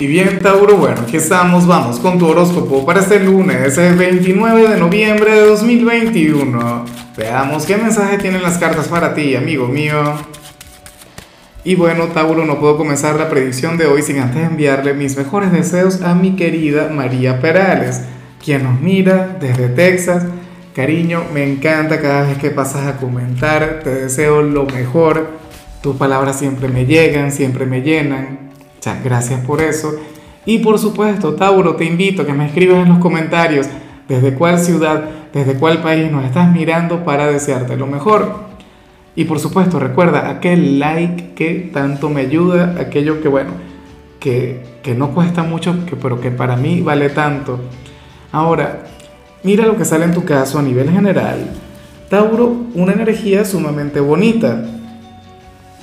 Y bien, Tauro, bueno, aquí estamos, vamos con tu horóscopo para este lunes, el 29 de noviembre de 2021. Veamos qué mensaje tienen las cartas para ti, amigo mío. Y bueno, Tauro, no puedo comenzar la predicción de hoy sin antes enviarle mis mejores deseos a mi querida María Perales, quien nos mira desde Texas. Cariño, me encanta cada vez que pasas a comentar, te deseo lo mejor. Tus palabras siempre me llegan, siempre me llenan gracias por eso. Y por supuesto, Tauro, te invito a que me escribas en los comentarios desde cuál ciudad, desde cuál país nos estás mirando para desearte lo mejor. Y por supuesto, recuerda aquel like que tanto me ayuda, aquello que, bueno, que, que no cuesta mucho, que, pero que para mí vale tanto. Ahora, mira lo que sale en tu caso a nivel general. Tauro, una energía sumamente bonita.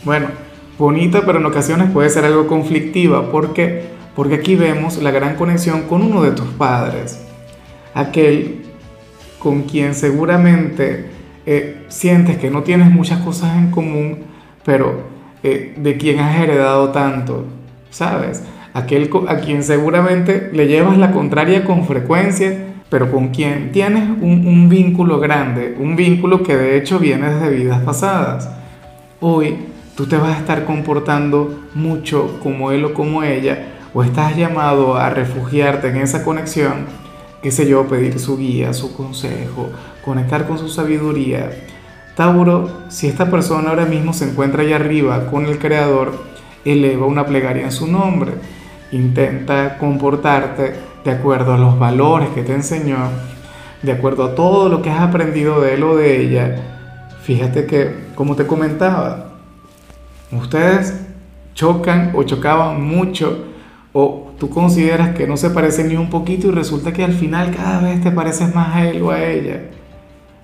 Bueno, bonita, pero en ocasiones puede ser algo conflictiva. ¿Por qué? Porque aquí vemos la gran conexión con uno de tus padres, aquel con quien seguramente eh, sientes que no tienes muchas cosas en común, pero eh, de quien has heredado tanto, ¿sabes? Aquel a quien seguramente le llevas la contraria con frecuencia, pero con quien tienes un, un vínculo grande, un vínculo que de hecho viene desde vidas pasadas. Hoy tú te vas a estar comportando mucho como él o como ella, o estás llamado a refugiarte en esa conexión, qué sé yo, pedir su guía, su consejo, conectar con su sabiduría. Tauro, si esta persona ahora mismo se encuentra allá arriba con el Creador, eleva una plegaria en su nombre. Intenta comportarte de acuerdo a los valores que te enseñó, de acuerdo a todo lo que has aprendido de él o de ella. Fíjate que, como te comentaba, ustedes chocan o chocaban mucho o tú consideras que no se parecen ni un poquito y resulta que al final cada vez te pareces más a él o a ella.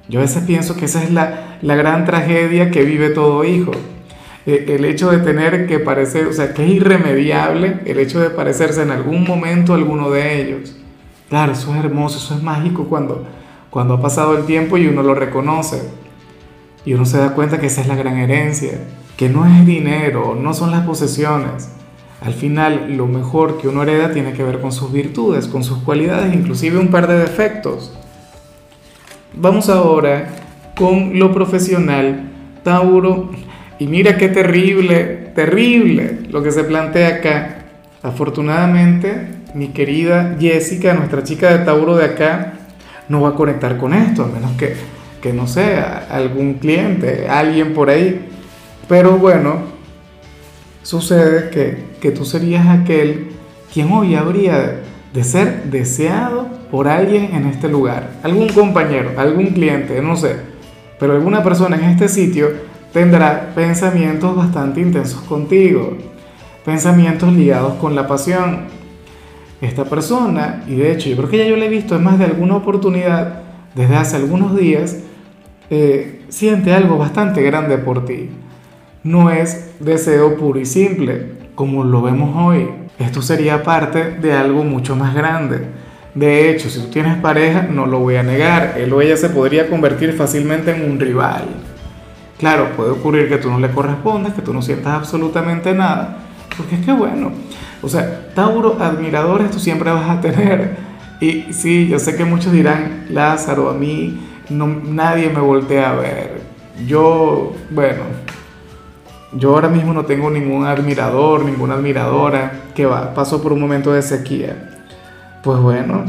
Yo a veces pienso que esa es la, gran tragedia que vive todo hijo. Eh, el hecho de tener que parecer, o sea, que es irremediable el hecho de parecerse en algún momento a alguno de ellos. Claro, eso es hermoso, eso es mágico cuando, cuando ha pasado el tiempo y uno lo reconoce. Y uno se da cuenta que esa es la gran herencia que no es dinero, no son las posesiones. Al final, lo mejor que uno hereda tiene que ver con sus virtudes, con sus cualidades, inclusive un par de defectos. Vamos ahora con lo profesional, Tauro. Y mira qué terrible, terrible lo que se plantea acá. Afortunadamente, mi querida Jessica, nuestra chica de Tauro de acá, no va a conectar con esto, a menos que, que no sea algún cliente, alguien por ahí pero bueno, sucede que, tú serías aquel quien hoy habría de ser deseado por alguien en este lugar. Algún compañero, algún cliente, no sé. Pero alguna persona en este sitio tendrá pensamientos bastante intensos contigo. Pensamientos ligados con la pasión. Esta persona, y de hecho yo creo que ya yo le he visto en más de alguna oportunidad desde hace algunos días, eh, siente algo bastante grande por ti no es deseo puro y simple, como lo vemos hoy. Esto sería parte de algo mucho más grande. De hecho, si tú tienes pareja, no lo voy a negar, él o ella se podría convertir fácilmente en un rival. Claro, puede ocurrir que tú no le correspondas, que tú no sientas absolutamente nada, porque es que bueno, o sea, Tauro, admiradores tú siempre vas a tener. Y sí, yo sé que muchos dirán, Lázaro, a mí no, nadie me voltea a ver. Yo, bueno, yo ahora mismo no tengo ningún admirador, ninguna admiradora que va, pasó por un momento de sequía. Pues bueno,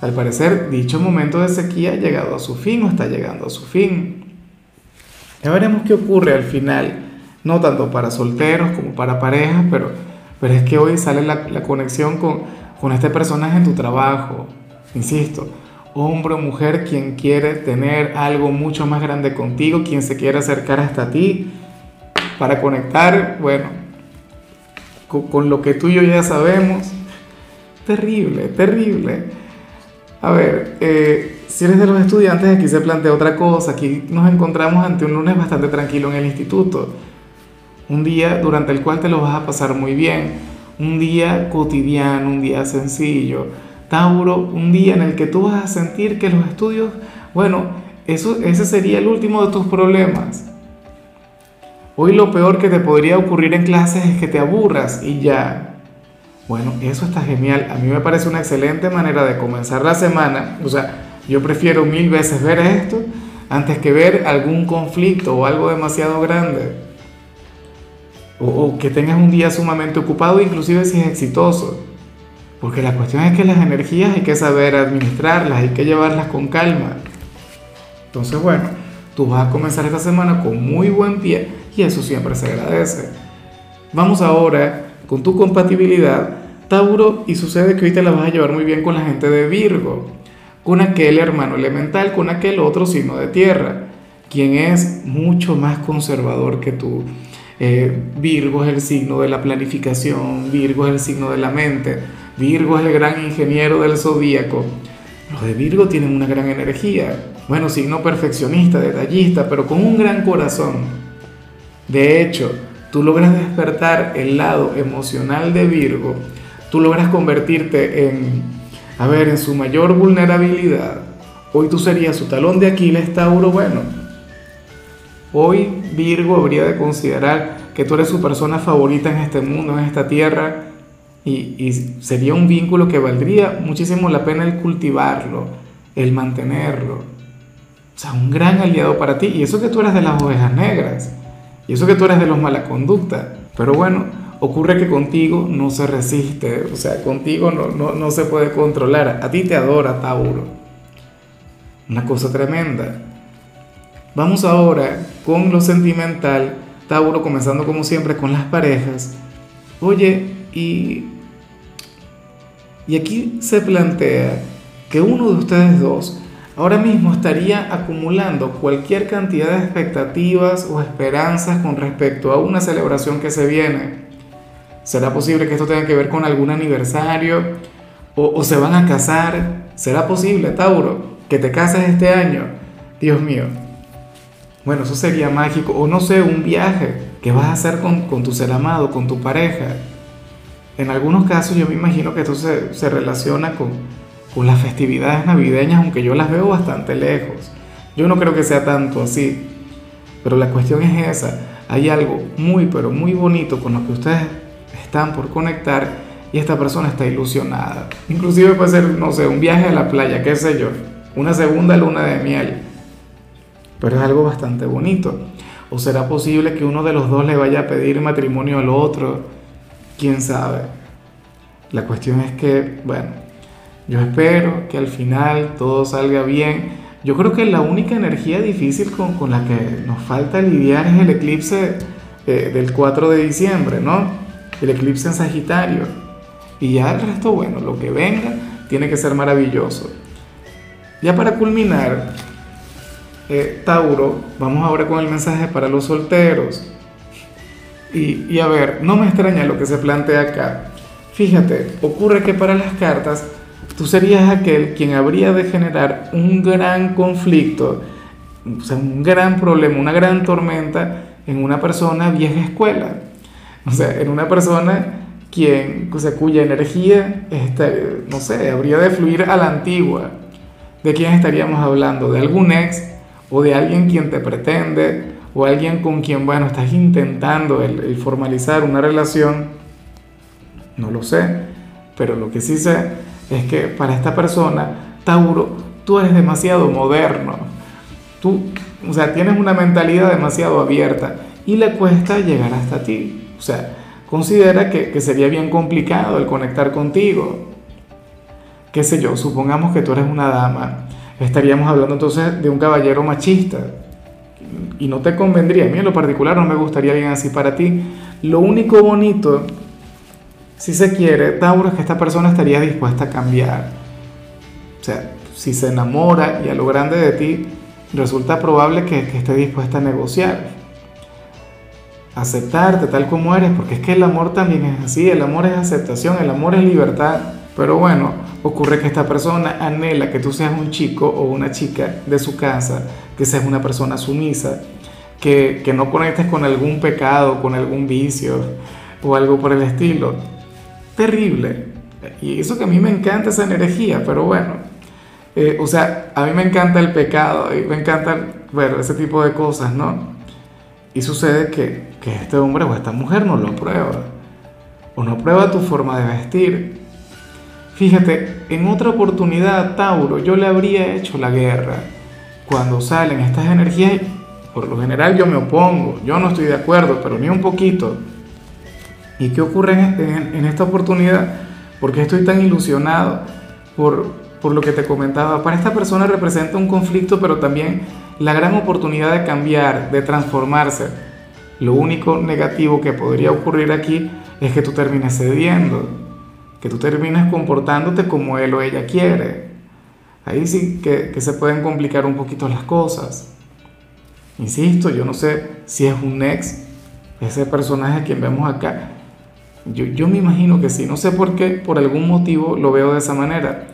al parecer dicho momento de sequía ha llegado a su fin o está llegando a su fin. Ya veremos qué ocurre al final, no tanto para solteros como para parejas, pero, pero es que hoy sale la, la conexión con, con este personaje en tu trabajo. Insisto, hombre o mujer quien quiere tener algo mucho más grande contigo, quien se quiere acercar hasta ti para conectar, bueno, con, lo que tú y yo ya sabemos. Terrible, terrible. A ver, eh, si eres de los estudiantes, aquí se plantea otra cosa. Aquí nos encontramos ante un lunes bastante tranquilo en el instituto. Un día durante el cual te lo vas a pasar muy bien. Un día cotidiano, un día sencillo. Tauro, un día en el que tú vas a sentir que los estudios, bueno, eso, ese sería el último de tus problemas. Hoy lo peor que te podría ocurrir en clases es que te aburras y ya. Bueno, eso está genial. A mí me parece una excelente manera de comenzar la semana. O sea, yo prefiero mil veces ver esto antes que ver algún conflicto o algo demasiado grande. O, que tengas un día sumamente ocupado, inclusive si es exitoso. Porque la cuestión es que las energías hay que saber administrarlas, hay que llevarlas con calma. Entonces, bueno, tú vas a comenzar esta semana con muy buen pie y eso siempre se agradece. Vamos ahora con tu compatibilidad, Tauro, y sucede que hoy te la vas a llevar muy bien con la gente de Virgo con aquel hermano elemental, con aquel otro signo de tierra, quien es mucho más conservador que tú. Eh, Virgo es el signo de la planificación, Virgo es el signo de la mente, Virgo es el gran ingeniero del zodíaco. Los de Virgo tienen una gran energía, bueno, signo perfeccionista, detallista, pero con un gran corazón. De hecho, tú logras despertar el lado emocional de Virgo, tú logras convertirte en a ver, en su mayor vulnerabilidad, hoy tú serías su talón de Aquiles, Tauro, bueno. Hoy Virgo habría de considerar que tú eres su persona favorita en este mundo, en esta tierra, y, sería un vínculo que valdría muchísimo la pena el cultivarlo, el mantenerlo. O sea, un gran aliado para ti. Y eso que tú eres de las ovejas negras, y eso que tú eres de los mala conducta. Pero bueno, ocurre que contigo no se resiste, o sea, contigo no, se puede controlar. A ti te adora Tauro. Una cosa tremenda. Vamos ahora con lo sentimental. Tauro, comenzando como siempre con las parejas. Oye, y, y aquí se plantea que uno de ustedes dos ahora mismo estaría acumulando cualquier cantidad de expectativas o esperanzas con respecto a una celebración que se viene. ¿Será posible que esto tenga que ver con algún aniversario? ¿O, se van a casar? ¿Será posible, Tauro, que te cases este año? Dios mío. Bueno, eso sería mágico. O no sé, un viaje que vas a hacer con, tu ser amado, con tu pareja. En algunos casos yo me imagino que esto se, se relaciona con, con las festividades navideñas, aunque yo las veo bastante lejos. Yo no creo que sea tanto así. Pero la cuestión es esa. Hay algo muy, pero muy bonito con lo que ustedes están por conectar y esta persona está ilusionada. Inclusive puede ser, no sé, un viaje a la playa, qué sé yo, una segunda luna de miel. Pero es algo bastante bonito. ¿O será posible que uno de los dos le vaya a pedir matrimonio al otro? ¿Quién sabe? La cuestión es que, bueno, yo espero que al final todo salga bien. Yo creo que la única energía difícil con, con la que nos falta lidiar es el eclipse eh, del 4 de diciembre, ¿no? el eclipse en Sagitario. Y ya el resto, bueno, lo que venga tiene que ser maravilloso. Ya para culminar, eh, Tauro, vamos ahora con el mensaje para los solteros. Y, y a ver, no me extraña lo que se plantea acá. Fíjate, ocurre que para las cartas tú serías aquel quien habría de generar un gran conflicto, o sea, un gran problema, una gran tormenta en una persona vieja escuela. O sea, en una persona quien, o sea, cuya energía, este, no sé, habría de fluir a la antigua. ¿De quién estaríamos hablando? ¿De algún ex? ¿O de alguien quien te pretende? ¿O alguien con quien, bueno, estás intentando el, formalizar una relación? No lo sé. Pero lo que sí sé es que para esta persona, Tauro, tú eres demasiado moderno. Tú, o sea, tienes una mentalidad demasiado abierta y le cuesta llegar hasta ti. O sea, considera que, sería bien complicado el conectar contigo. Qué sé yo, supongamos que tú eres una dama, estaríamos hablando entonces de un caballero machista. Y no te convendría, a mí en lo particular no me gustaría alguien así para ti. Lo único bonito, si se quiere, Tauro, es que esta persona estaría dispuesta a cambiar. O sea, si se enamora y a lo grande de ti, resulta probable que esté dispuesta a negociar aceptarte tal como eres, porque es que el amor también es así, el amor es aceptación, el amor es libertad. Pero bueno, ocurre que esta persona anhela que tú seas un chico o una chica de su casa, que seas una persona sumisa, que, que no conectes con algún pecado, con algún vicio o algo por el estilo. Terrible. Y eso que a mí me encanta esa energía, pero bueno, eh, o sea, a mí me encanta el pecado y me encantan, bueno, ese tipo de cosas, ¿no? Y sucede que, que este hombre o esta mujer no lo aprueba. o no aprueba tu forma de vestir. Fíjate, en otra oportunidad, Tauro, yo le habría hecho la guerra. Cuando salen estas energías, por lo general yo me opongo, yo no estoy de acuerdo, pero ni un poquito. ¿Y qué ocurre en, esta oportunidad? Porque estoy tan ilusionado por, por lo que te comentaba. Para esta persona representa un conflicto, pero también la gran oportunidad de cambiar, de transformarse. Lo único negativo que podría ocurrir aquí es que tú termines cediendo, que tú termines comportándote como él o ella quiere. Ahí sí que, que se pueden complicar un poquito las cosas. Insisto, yo no sé si es un ex, ese personaje a quien vemos acá. Yo, yo me imagino que sí, no sé por qué, por algún motivo lo veo de esa manera.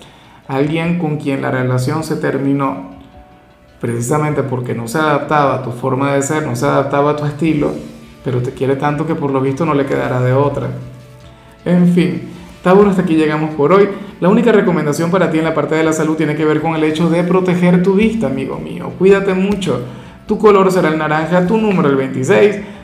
Alguien con quien la relación se terminó precisamente porque no se adaptaba a tu forma de ser, no se adaptaba a tu estilo, pero te quiere tanto que por lo visto no le quedará de otra. En fin, Tauro, hasta aquí llegamos por hoy. La única recomendación para ti en la parte de la salud tiene que ver con el hecho de proteger tu vista, amigo mío. Cuídate mucho. Tu color será el naranja, tu número el 26.